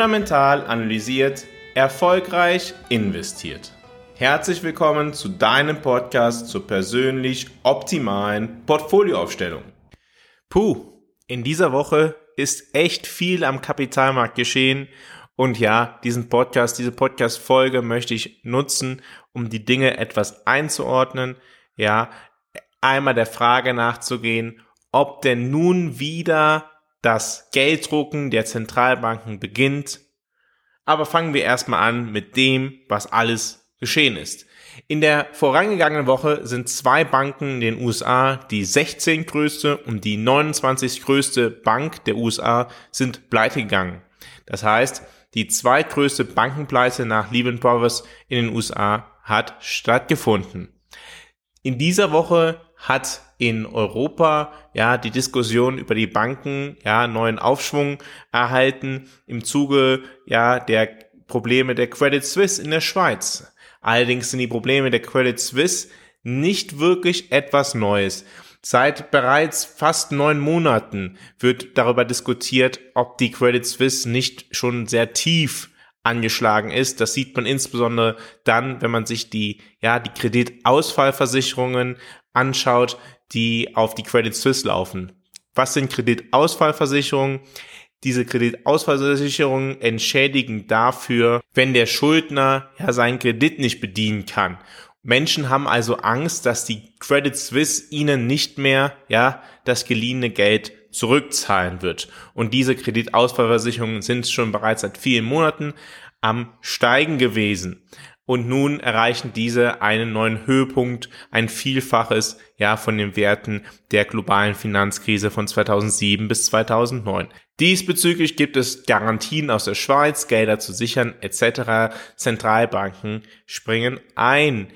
Fundamental analysiert, erfolgreich investiert. Herzlich willkommen zu deinem Podcast zur persönlich optimalen Portfolioaufstellung. Puh, in dieser Woche ist echt viel am Kapitalmarkt geschehen und ja, diesen Podcast, diese Podcast-Folge möchte ich nutzen, um die Dinge etwas einzuordnen, ja, einmal der Frage nachzugehen, ob denn nun wieder das Gelddrucken der Zentralbanken beginnt. Aber fangen wir erstmal an mit dem, was alles geschehen ist. In der vorangegangenen Woche sind zwei Banken in den USA, die 16 größte und die 29 größte Bank der USA, sind pleite gegangen. Das heißt, die zweitgrößte Bankenpleite nach Lehman Brothers in den USA hat stattgefunden. In dieser Woche hat in Europa ja die Diskussion über die Banken ja neuen Aufschwung erhalten im Zuge ja der Probleme der Credit Suisse in der Schweiz. Allerdings sind die Probleme der Credit Suisse nicht wirklich etwas Neues. Seit bereits fast neun Monaten wird darüber diskutiert, ob die Credit Suisse nicht schon sehr tief angeschlagen ist. Das sieht man insbesondere dann, wenn man sich die, ja, die Kreditausfallversicherungen anschaut, die auf die Credit Suisse laufen. Was sind Kreditausfallversicherungen? Diese Kreditausfallversicherungen entschädigen dafür, wenn der Schuldner ja seinen Kredit nicht bedienen kann. Menschen haben also Angst, dass die Credit Suisse ihnen nicht mehr, ja, das geliehene Geld zurückzahlen wird. Und diese Kreditausfallversicherungen sind schon bereits seit vielen Monaten am Steigen gewesen. Und nun erreichen diese einen neuen Höhepunkt, ein Vielfaches, ja, von den Werten der globalen Finanzkrise von 2007 bis 2009. Diesbezüglich gibt es Garantien aus der Schweiz, Gelder zu sichern, etc. Zentralbanken springen ein.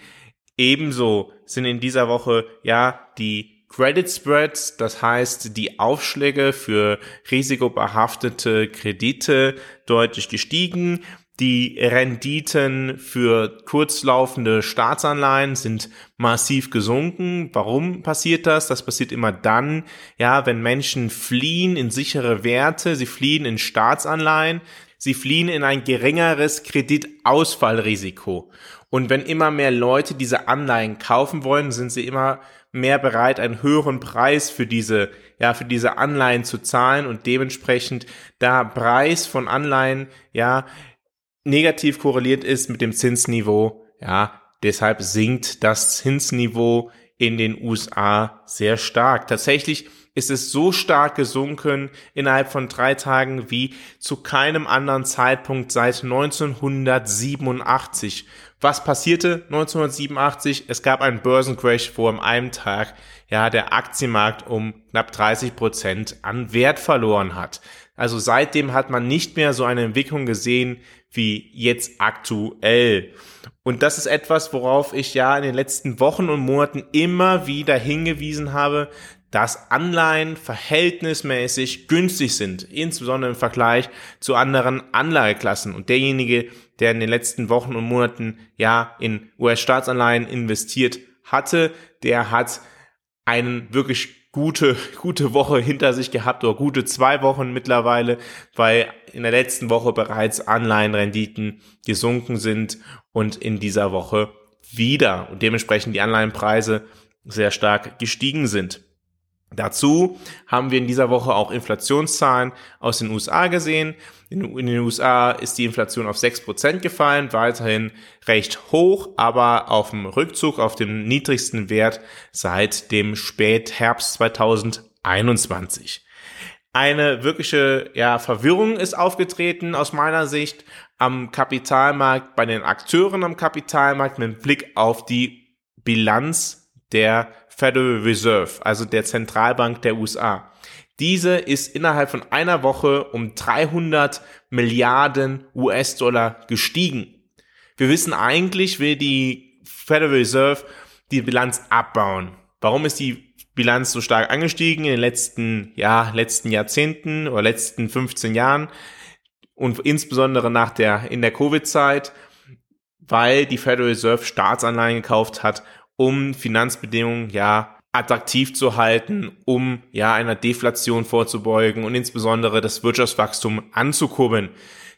Ebenso sind in dieser Woche ja die Credit Spreads, das heißt die Aufschläge für risikobehaftete Kredite deutlich gestiegen. Die Renditen für kurzlaufende Staatsanleihen sind massiv gesunken. Warum passiert das? Das passiert immer dann, ja, wenn Menschen fliehen in sichere Werte, sie fliehen in Staatsanleihen, sie fliehen in ein geringeres Kreditausfallrisiko. Und wenn immer mehr Leute diese Anleihen kaufen wollen, sind sie immer mehr bereit, einen höheren Preis für diese, ja, für diese Anleihen zu zahlen und dementsprechend da Preis von Anleihen, ja, negativ korreliert ist mit dem Zinsniveau, ja, deshalb sinkt das Zinsniveau in den USA sehr stark. Tatsächlich ist es so stark gesunken innerhalb von drei Tagen wie zu keinem anderen Zeitpunkt seit 1987. Was passierte 1987? Es gab einen Börsencrash, wo am einem Tag ja der Aktienmarkt um knapp 30 Prozent an Wert verloren hat. Also seitdem hat man nicht mehr so eine Entwicklung gesehen wie jetzt aktuell. Und das ist etwas, worauf ich ja in den letzten Wochen und Monaten immer wieder hingewiesen habe, dass Anleihen verhältnismäßig günstig sind, insbesondere im Vergleich zu anderen Anlageklassen. Und derjenige, der in den letzten Wochen und Monaten ja in US-Staatsanleihen investiert hatte, der hat einen wirklich gute, gute Woche hinter sich gehabt oder gute zwei Wochen mittlerweile, weil in der letzten Woche bereits Anleihenrenditen gesunken sind und in dieser Woche wieder und dementsprechend die Anleihenpreise sehr stark gestiegen sind. Dazu haben wir in dieser Woche auch Inflationszahlen aus den USA gesehen. In, den USA ist die Inflation auf 6% gefallen, weiterhin recht hoch, aber auf dem Rückzug auf dem niedrigsten Wert seit dem Spätherbst 2021. Eine wirkliche ja, Verwirrung ist aufgetreten aus meiner Sicht am Kapitalmarkt, bei den Akteuren am Kapitalmarkt mit Blick auf die Bilanz der Federal Reserve, also der Zentralbank der USA. Diese ist innerhalb von einer Woche um 300 Milliarden US-Dollar gestiegen. Wir wissen eigentlich, will die Federal Reserve die Bilanz abbauen. Warum ist die Bilanz so stark angestiegen in den letzten, ja, letzten Jahrzehnten oder letzten 15 Jahren und insbesondere nach der, in der Covid-Zeit? Weil die Federal Reserve Staatsanleihen gekauft hat um Finanzbedingungen ja attraktiv zu halten, um ja einer Deflation vorzubeugen und insbesondere das Wirtschaftswachstum anzukurbeln.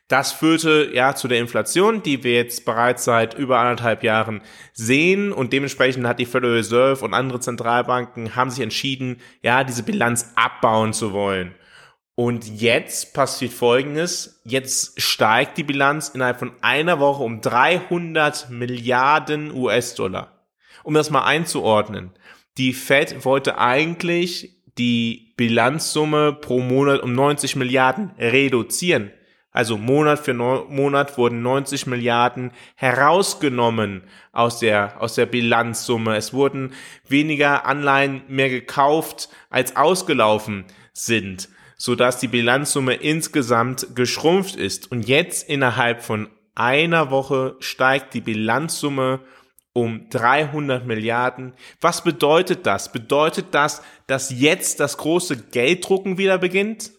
Das führte ja zu der Inflation, die wir jetzt bereits seit über anderthalb Jahren sehen und dementsprechend hat die Federal Reserve und andere Zentralbanken haben sich entschieden, ja, diese Bilanz abbauen zu wollen. Und jetzt passiert Folgendes. Jetzt steigt die Bilanz innerhalb von einer Woche um 300 Milliarden US-Dollar. Um das mal einzuordnen. Die Fed wollte eigentlich die Bilanzsumme pro Monat um 90 Milliarden reduzieren. Also Monat für Monat wurden 90 Milliarden herausgenommen aus der, aus der Bilanzsumme. Es wurden weniger Anleihen mehr gekauft, als ausgelaufen sind, sodass die Bilanzsumme insgesamt geschrumpft ist. Und jetzt innerhalb von einer Woche steigt die Bilanzsumme um 300 Milliarden. Was bedeutet das? Bedeutet das, dass jetzt das große Gelddrucken wieder beginnt?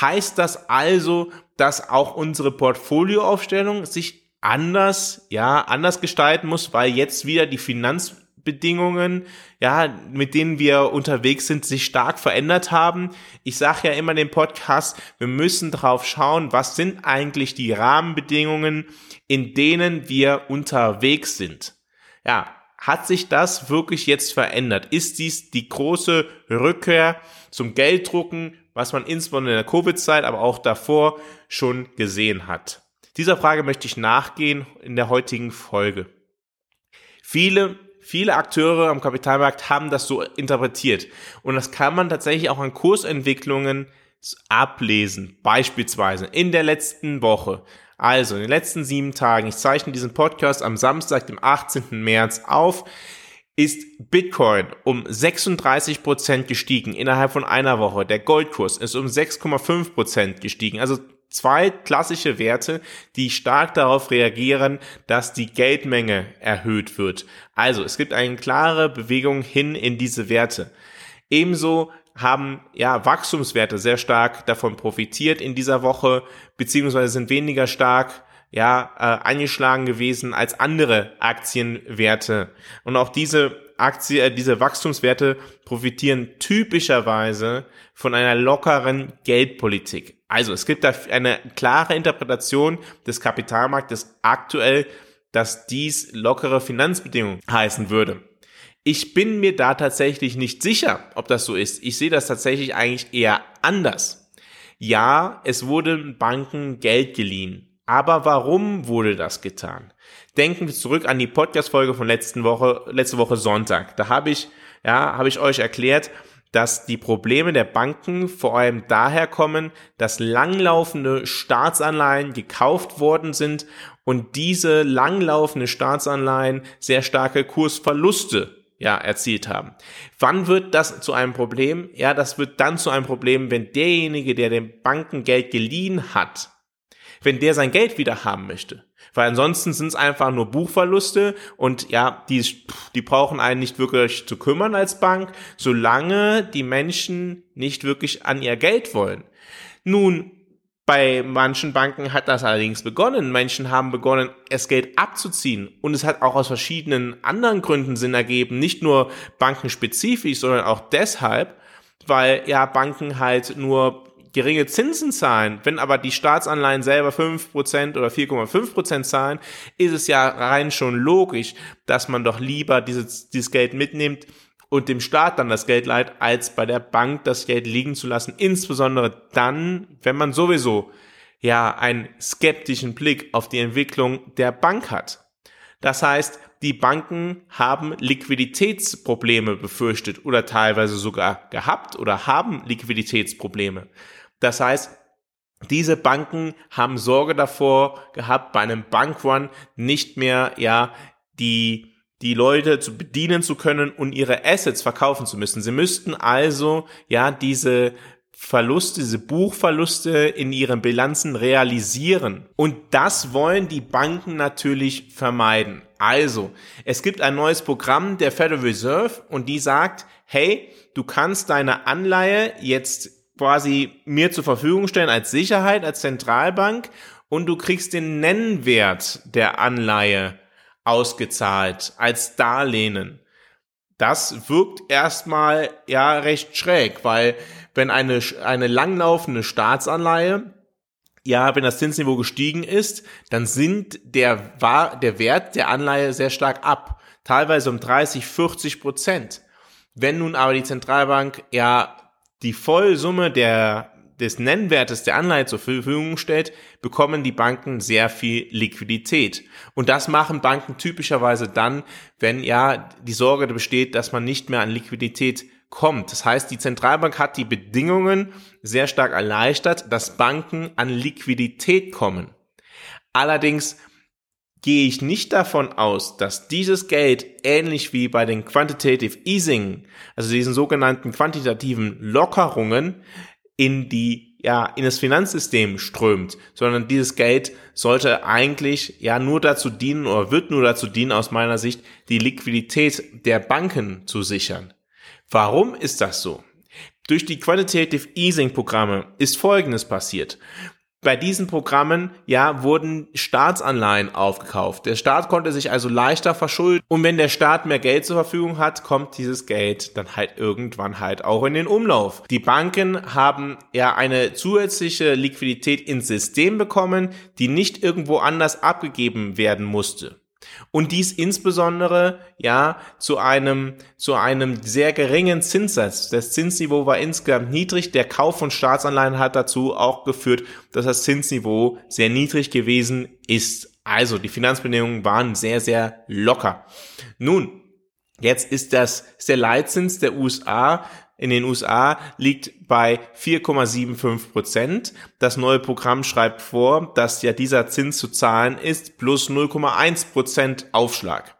Heißt das also, dass auch unsere Portfolioaufstellung sich anders, ja, anders gestalten muss, weil jetzt wieder die Finanzbedingungen, ja, mit denen wir unterwegs sind, sich stark verändert haben. Ich sage ja immer dem Podcast, wir müssen drauf schauen, was sind eigentlich die Rahmenbedingungen, in denen wir unterwegs sind. Ja, hat sich das wirklich jetzt verändert? Ist dies die große Rückkehr zum Gelddrucken, was man insbesondere in der Covid-Zeit, aber auch davor schon gesehen hat. Dieser Frage möchte ich nachgehen in der heutigen Folge. Viele, viele Akteure am Kapitalmarkt haben das so interpretiert. Und das kann man tatsächlich auch an Kursentwicklungen ablesen. Beispielsweise in der letzten Woche. Also in den letzten sieben Tagen. Ich zeichne diesen Podcast am Samstag, dem 18. März auf ist Bitcoin um 36 Prozent gestiegen innerhalb von einer Woche. Der Goldkurs ist um 6,5 Prozent gestiegen. Also zwei klassische Werte, die stark darauf reagieren, dass die Geldmenge erhöht wird. Also es gibt eine klare Bewegung hin in diese Werte. Ebenso haben ja Wachstumswerte sehr stark davon profitiert in dieser Woche, beziehungsweise sind weniger stark ja, äh, eingeschlagen gewesen als andere Aktienwerte. Und auch diese Aktie, äh, diese Wachstumswerte profitieren typischerweise von einer lockeren Geldpolitik. Also es gibt da eine klare Interpretation des Kapitalmarktes aktuell, dass dies lockere Finanzbedingungen heißen würde. Ich bin mir da tatsächlich nicht sicher, ob das so ist. Ich sehe das tatsächlich eigentlich eher anders. Ja, es wurde Banken Geld geliehen. Aber warum wurde das getan? Denken wir zurück an die Podcast-Folge von letzten Woche, letzte Woche Sonntag. Da habe ich, ja, habe ich euch erklärt, dass die Probleme der Banken vor allem daher kommen, dass langlaufende Staatsanleihen gekauft worden sind und diese langlaufende Staatsanleihen sehr starke Kursverluste ja, erzielt haben. Wann wird das zu einem Problem? Ja, das wird dann zu einem Problem, wenn derjenige, der den Banken Geld geliehen hat, wenn der sein Geld wieder haben möchte. Weil ansonsten sind es einfach nur Buchverluste und ja, die, die brauchen einen nicht wirklich zu kümmern als Bank, solange die Menschen nicht wirklich an ihr Geld wollen. Nun, bei manchen Banken hat das allerdings begonnen. Menschen haben begonnen, es Geld abzuziehen. Und es hat auch aus verschiedenen anderen Gründen Sinn ergeben. Nicht nur bankenspezifisch, sondern auch deshalb, weil ja Banken halt nur geringe Zinsen zahlen, wenn aber die Staatsanleihen selber 5% oder 4,5% zahlen, ist es ja rein schon logisch, dass man doch lieber dieses, dieses Geld mitnimmt und dem Staat dann das Geld leiht, als bei der Bank das Geld liegen zu lassen, insbesondere dann, wenn man sowieso ja einen skeptischen Blick auf die Entwicklung der Bank hat. Das heißt, die Banken haben Liquiditätsprobleme befürchtet oder teilweise sogar gehabt oder haben Liquiditätsprobleme. Das heißt, diese Banken haben Sorge davor gehabt, bei einem Bankrun nicht mehr, ja, die, die Leute zu bedienen zu können und ihre Assets verkaufen zu müssen. Sie müssten also, ja, diese Verluste, diese Buchverluste in ihren Bilanzen realisieren. Und das wollen die Banken natürlich vermeiden. Also, es gibt ein neues Programm der Federal Reserve und die sagt, hey, du kannst deine Anleihe jetzt quasi mir zur Verfügung stellen als Sicherheit, als Zentralbank und du kriegst den Nennwert der Anleihe ausgezahlt als Darlehen. Das wirkt erstmal ja recht schräg, weil wenn eine, eine langlaufende Staatsanleihe ja, wenn das Zinsniveau gestiegen ist, dann sind der, der Wert der Anleihe sehr stark ab. Teilweise um 30, 40 Prozent. Wenn nun aber die Zentralbank ja die Vollsumme der, des Nennwertes der Anleihe zur Verfügung stellt, bekommen die Banken sehr viel Liquidität. Und das machen Banken typischerweise dann, wenn ja die Sorge besteht, dass man nicht mehr an Liquidität kommt. Das heißt, die Zentralbank hat die Bedingungen sehr stark erleichtert, dass Banken an Liquidität kommen. Allerdings gehe ich nicht davon aus, dass dieses Geld ähnlich wie bei den Quantitative Easing, also diesen sogenannten quantitativen Lockerungen, in die ja in das Finanzsystem strömt, sondern dieses Geld sollte eigentlich ja nur dazu dienen oder wird nur dazu dienen aus meiner Sicht die Liquidität der Banken zu sichern. Warum ist das so? Durch die Quantitative Easing Programme ist Folgendes passiert. Bei diesen Programmen, ja, wurden Staatsanleihen aufgekauft. Der Staat konnte sich also leichter verschulden. Und wenn der Staat mehr Geld zur Verfügung hat, kommt dieses Geld dann halt irgendwann halt auch in den Umlauf. Die Banken haben ja eine zusätzliche Liquidität ins System bekommen, die nicht irgendwo anders abgegeben werden musste. Und dies insbesondere, ja, zu einem, zu einem sehr geringen Zinssatz. Das Zinsniveau war insgesamt niedrig. Der Kauf von Staatsanleihen hat dazu auch geführt, dass das Zinsniveau sehr niedrig gewesen ist. Also, die Finanzbedingungen waren sehr, sehr locker. Nun, Jetzt ist das, ist der Leitzins der USA in den USA liegt bei 4,75 Prozent. Das neue Programm schreibt vor, dass ja dieser Zins zu zahlen ist plus 0,1 Prozent Aufschlag.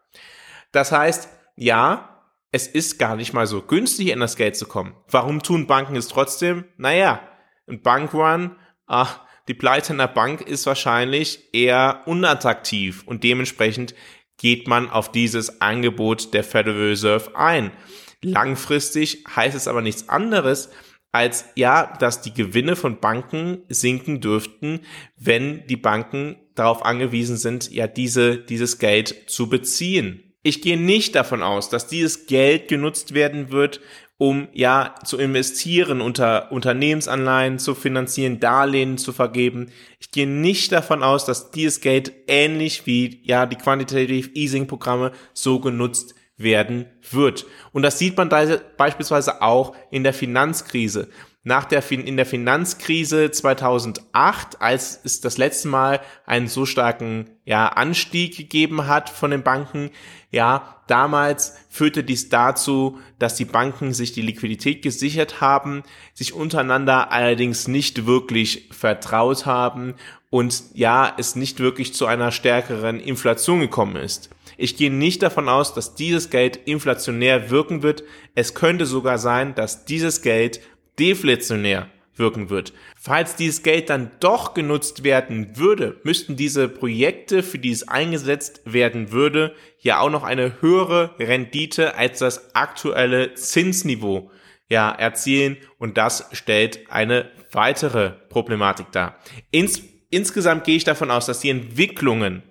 Das heißt, ja, es ist gar nicht mal so günstig, in das Geld zu kommen. Warum tun Banken es trotzdem? Naja, ein Bankrun, ach, die Pleite einer Bank ist wahrscheinlich eher unattraktiv und dementsprechend geht man auf dieses Angebot der Federal Reserve ein. Langfristig heißt es aber nichts anderes, als ja, dass die Gewinne von Banken sinken dürften, wenn die Banken darauf angewiesen sind, ja diese, dieses Geld zu beziehen. Ich gehe nicht davon aus, dass dieses Geld genutzt werden wird, um ja zu investieren, unter Unternehmensanleihen zu finanzieren, Darlehen zu vergeben. Ich gehe nicht davon aus, dass dieses Geld ähnlich wie ja die Quantitative Easing Programme so genutzt werden wird. Und das sieht man beispielsweise auch in der Finanzkrise. Nach der, in der Finanzkrise 2008, als es das letzte Mal einen so starken ja, Anstieg gegeben hat von den Banken, ja, damals führte dies dazu, dass die Banken sich die Liquidität gesichert haben, sich untereinander allerdings nicht wirklich vertraut haben und ja, es nicht wirklich zu einer stärkeren Inflation gekommen ist. Ich gehe nicht davon aus, dass dieses Geld inflationär wirken wird. Es könnte sogar sein, dass dieses Geld deflationär wirken wird. Falls dieses Geld dann doch genutzt werden würde, müssten diese Projekte, für die es eingesetzt werden würde, ja auch noch eine höhere Rendite als das aktuelle Zinsniveau ja, erzielen und das stellt eine weitere Problematik dar. Ins, insgesamt gehe ich davon aus, dass die Entwicklungen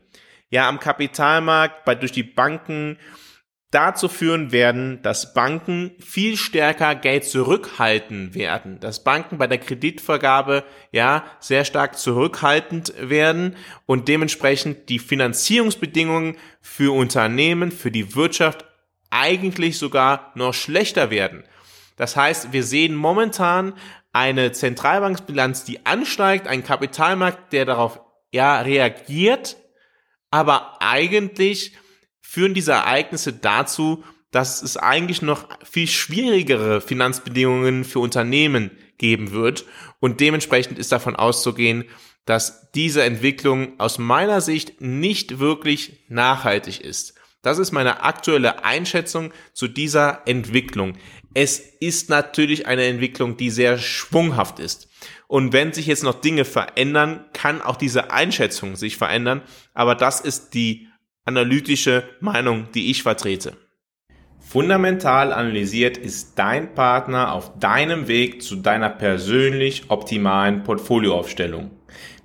ja am Kapitalmarkt, bei, durch die Banken dazu führen werden, dass Banken viel stärker Geld zurückhalten werden, dass Banken bei der Kreditvergabe ja sehr stark zurückhaltend werden und dementsprechend die Finanzierungsbedingungen für Unternehmen, für die Wirtschaft eigentlich sogar noch schlechter werden. Das heißt, wir sehen momentan eine Zentralbanksbilanz, die ansteigt, ein Kapitalmarkt, der darauf ja reagiert, aber eigentlich führen diese Ereignisse dazu, dass es eigentlich noch viel schwierigere Finanzbedingungen für Unternehmen geben wird und dementsprechend ist davon auszugehen, dass diese Entwicklung aus meiner Sicht nicht wirklich nachhaltig ist. Das ist meine aktuelle Einschätzung zu dieser Entwicklung. Es ist natürlich eine Entwicklung, die sehr schwunghaft ist. Und wenn sich jetzt noch Dinge verändern, kann auch diese Einschätzung sich verändern. Aber das ist die analytische Meinung, die ich vertrete. Fundamental analysiert ist dein Partner auf deinem Weg zu deiner persönlich optimalen Portfolioaufstellung.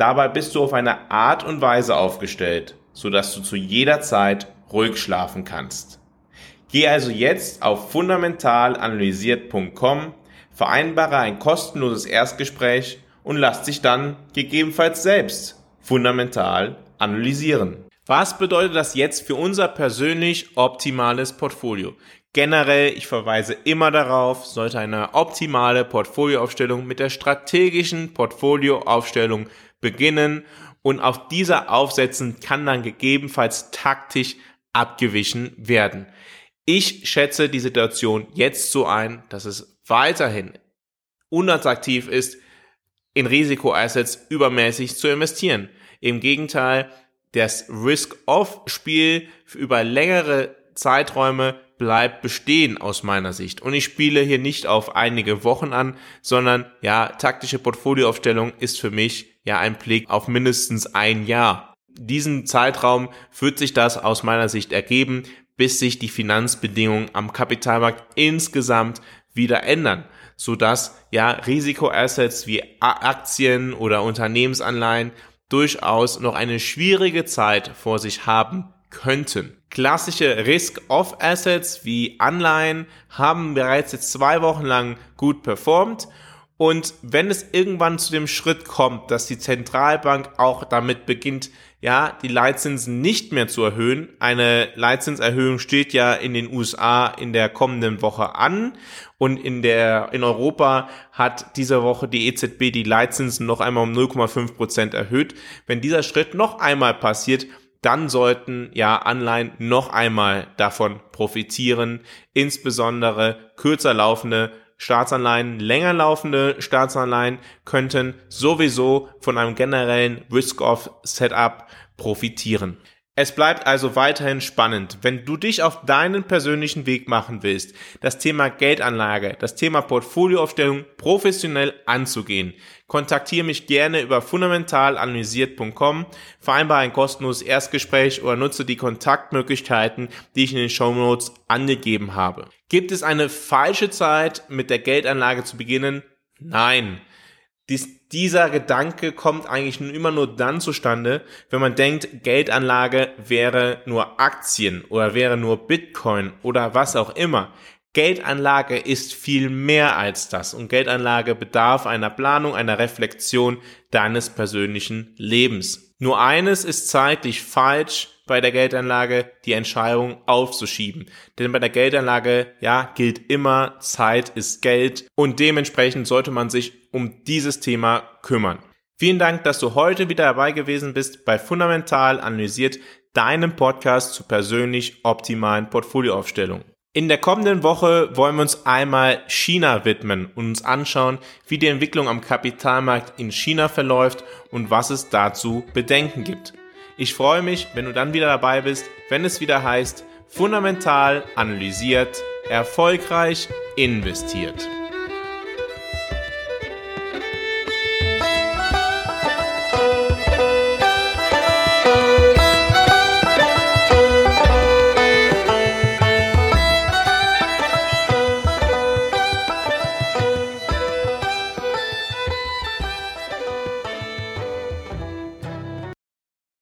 Dabei bist du auf eine Art und Weise aufgestellt, sodass du zu jeder Zeit ruhig schlafen kannst. Geh also jetzt auf fundamentalanalysiert.com, vereinbare ein kostenloses Erstgespräch und lass dich dann gegebenenfalls selbst fundamental analysieren. Was bedeutet das jetzt für unser persönlich optimales Portfolio? Generell, ich verweise immer darauf, sollte eine optimale Portfolioaufstellung mit der strategischen Portfolioaufstellung beginnen und auf dieser aufsetzen kann dann gegebenenfalls taktisch abgewichen werden. Ich schätze die Situation jetzt so ein, dass es weiterhin unattraktiv ist, in Risikoassets übermäßig zu investieren. Im Gegenteil, das Risk-Off-Spiel über längere Zeiträume bleibt bestehen aus meiner Sicht. Und ich spiele hier nicht auf einige Wochen an, sondern ja, taktische Portfolioaufstellung ist für mich ja ein Blick auf mindestens ein Jahr. Diesen Zeitraum wird sich das aus meiner Sicht ergeben, bis sich die Finanzbedingungen am Kapitalmarkt insgesamt wieder ändern, sodass ja Risikoassets wie Aktien oder Unternehmensanleihen durchaus noch eine schwierige Zeit vor sich haben könnten. Klassische Risk-Off-Assets wie Anleihen haben bereits jetzt zwei Wochen lang gut performt und wenn es irgendwann zu dem Schritt kommt, dass die Zentralbank auch damit beginnt, ja, die Leitzinsen nicht mehr zu erhöhen. Eine Leitzinserhöhung steht ja in den USA in der kommenden Woche an und in der, in Europa hat diese Woche die EZB die Leitzinsen noch einmal um 0,5 Prozent erhöht. Wenn dieser Schritt noch einmal passiert, dann sollten ja Anleihen noch einmal davon profitieren, insbesondere kürzer laufende Staatsanleihen, länger laufende Staatsanleihen könnten sowieso von einem generellen Risk-Off-Setup profitieren. Es bleibt also weiterhin spannend, wenn du dich auf deinen persönlichen Weg machen willst, das Thema Geldanlage, das Thema Portfolioaufstellung professionell anzugehen. Kontaktiere mich gerne über fundamentalanalysiert.com, vereinbare ein kostenloses Erstgespräch oder nutze die Kontaktmöglichkeiten, die ich in den Show Notes angegeben habe. Gibt es eine falsche Zeit, mit der Geldanlage zu beginnen? Nein. Dies, dieser Gedanke kommt eigentlich immer nur dann zustande, wenn man denkt, Geldanlage wäre nur Aktien oder wäre nur Bitcoin oder was auch immer. Geldanlage ist viel mehr als das und Geldanlage bedarf einer Planung, einer Reflexion deines persönlichen Lebens. Nur eines ist zeitlich falsch bei der Geldanlage, die Entscheidung aufzuschieben. Denn bei der Geldanlage, ja, gilt immer, Zeit ist Geld und dementsprechend sollte man sich um dieses Thema kümmern. Vielen Dank, dass du heute wieder dabei gewesen bist bei Fundamental Analysiert, deinem Podcast zur persönlich optimalen Portfolioaufstellung. In der kommenden Woche wollen wir uns einmal China widmen und uns anschauen, wie die Entwicklung am Kapitalmarkt in China verläuft und was es dazu Bedenken gibt. Ich freue mich, wenn du dann wieder dabei bist, wenn es wieder heißt, fundamental analysiert, erfolgreich investiert.